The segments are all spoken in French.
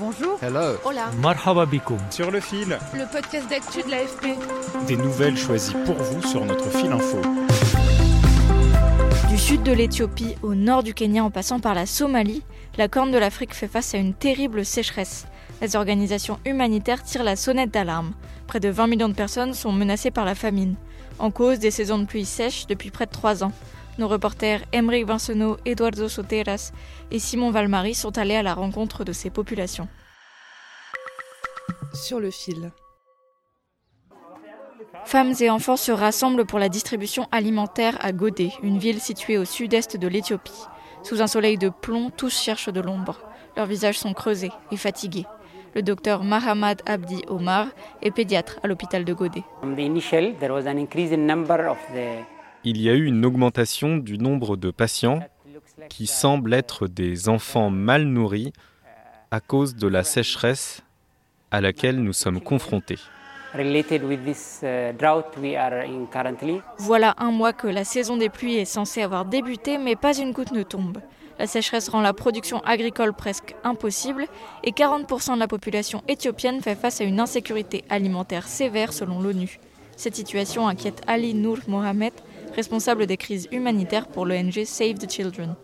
Bonjour. Hello. Hola. Marhaba. Sur le fil. Le podcast d'actu de l'AFP. Des nouvelles choisies pour vous sur notre fil info. Du sud de l'Éthiopie au nord du Kenya en passant par la Somalie, la Corne de l'Afrique fait face à une terrible sécheresse. Les organisations humanitaires tirent la sonnette d'alarme. Près de 20 millions de personnes sont menacées par la famine, en cause des saisons de pluie sèches depuis près de 3 ans. Nos reporters Emmerich Vincenot, Eduardo Soteras et Simon Valmarie sont allés à la rencontre de ces populations. Sur le fil. Femmes et enfants se rassemblent pour la distribution alimentaire à Godé, une ville située au sud-est de l'Éthiopie. Sous un soleil de plomb, tous cherchent de l'ombre. Leurs visages sont creusés et fatigués. Le docteur Mahamad Abdi Omar est pédiatre à l'hôpital de Godé. Il y a eu une augmentation du nombre de patients qui semblent être des enfants mal nourris à cause de la sécheresse à laquelle nous sommes confrontés. Voilà un mois que la saison des pluies est censée avoir débuté, mais pas une goutte ne tombe. La sécheresse rend la production agricole presque impossible et 40% de la population éthiopienne fait face à une insécurité alimentaire sévère selon l'ONU. Cette situation inquiète Ali Nour Mohamed, responsable des crises humanitaires pour l'ONG Save the Children.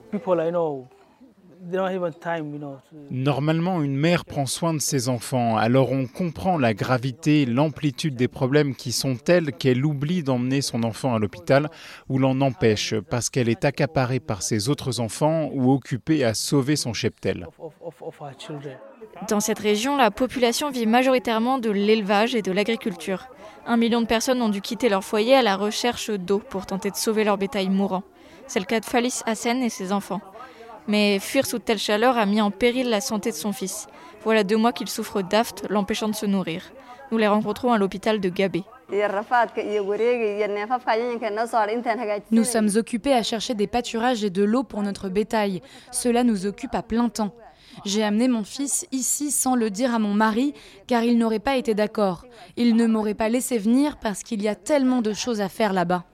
Normalement, une mère prend soin de ses enfants, alors on comprend la gravité, l'amplitude des problèmes qui sont tels qu'elle oublie d'emmener son enfant à l'hôpital ou l'en empêche parce qu'elle est accaparée par ses autres enfants ou occupée à sauver son cheptel. Dans cette région, la population vit majoritairement de l'élevage et de l'agriculture. Un million de personnes ont dû quitter leur foyer à la recherche d'eau pour tenter de sauver leur bétail mourant. C'est le cas de Falis Hassen et ses enfants. Mais fuir sous telle chaleur a mis en péril la santé de son fils. Voilà deux mois qu'il souffre d'aft, l'empêchant de se nourrir. Nous les rencontrons à l'hôpital de Gabé. Nous sommes occupés à chercher des pâturages et de l'eau pour notre bétail. Cela nous occupe à plein temps. J'ai amené mon fils ici sans le dire à mon mari, car il n'aurait pas été d'accord. Il ne m'aurait pas laissé venir parce qu'il y a tellement de choses à faire là-bas.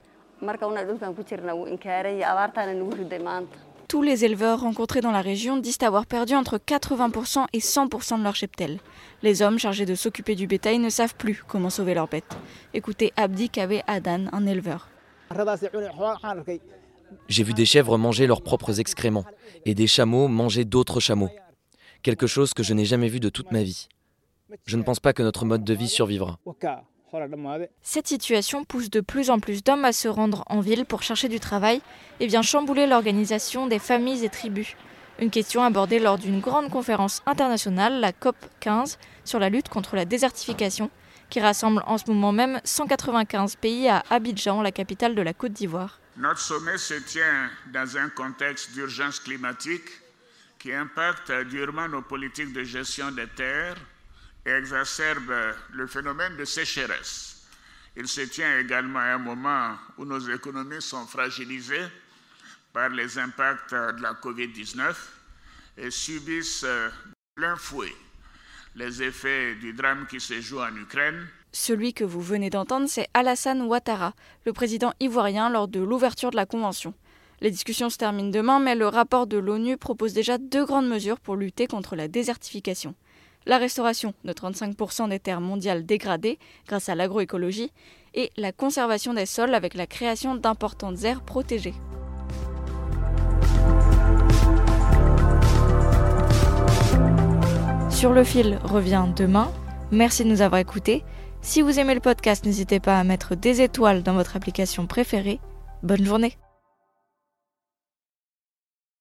Tous les éleveurs rencontrés dans la région disent avoir perdu entre 80% et 100% de leur cheptel. Les hommes chargés de s'occuper du bétail ne savent plus comment sauver leurs bêtes. Écoutez Abdi Kabe Adan, un éleveur. J'ai vu des chèvres manger leurs propres excréments et des chameaux manger d'autres chameaux. Quelque chose que je n'ai jamais vu de toute ma vie. Je ne pense pas que notre mode de vie survivra. Cette situation pousse de plus en plus d'hommes à se rendre en ville pour chercher du travail et vient chambouler l'organisation des familles et tribus. Une question abordée lors d'une grande conférence internationale, la COP 15, sur la lutte contre la désertification, qui rassemble en ce moment même 195 pays à Abidjan, la capitale de la Côte d'Ivoire. Notre sommet se tient dans un contexte d'urgence climatique qui impacte durement nos politiques de gestion des terres et exacerbe le phénomène de sécheresse. Il se tient également à un moment où nos économies sont fragilisées par les impacts de la COVID-19 et subissent plein fouet les effets du drame qui se joue en Ukraine. Celui que vous venez d'entendre, c'est Alassane Ouattara, le président ivoirien lors de l'ouverture de la Convention. Les discussions se terminent demain, mais le rapport de l'ONU propose déjà deux grandes mesures pour lutter contre la désertification la restauration de 35% des terres mondiales dégradées grâce à l'agroécologie et la conservation des sols avec la création d'importantes aires protégées. Sur le fil revient demain. Merci de nous avoir écoutés. Si vous aimez le podcast, n'hésitez pas à mettre des étoiles dans votre application préférée. Bonne journée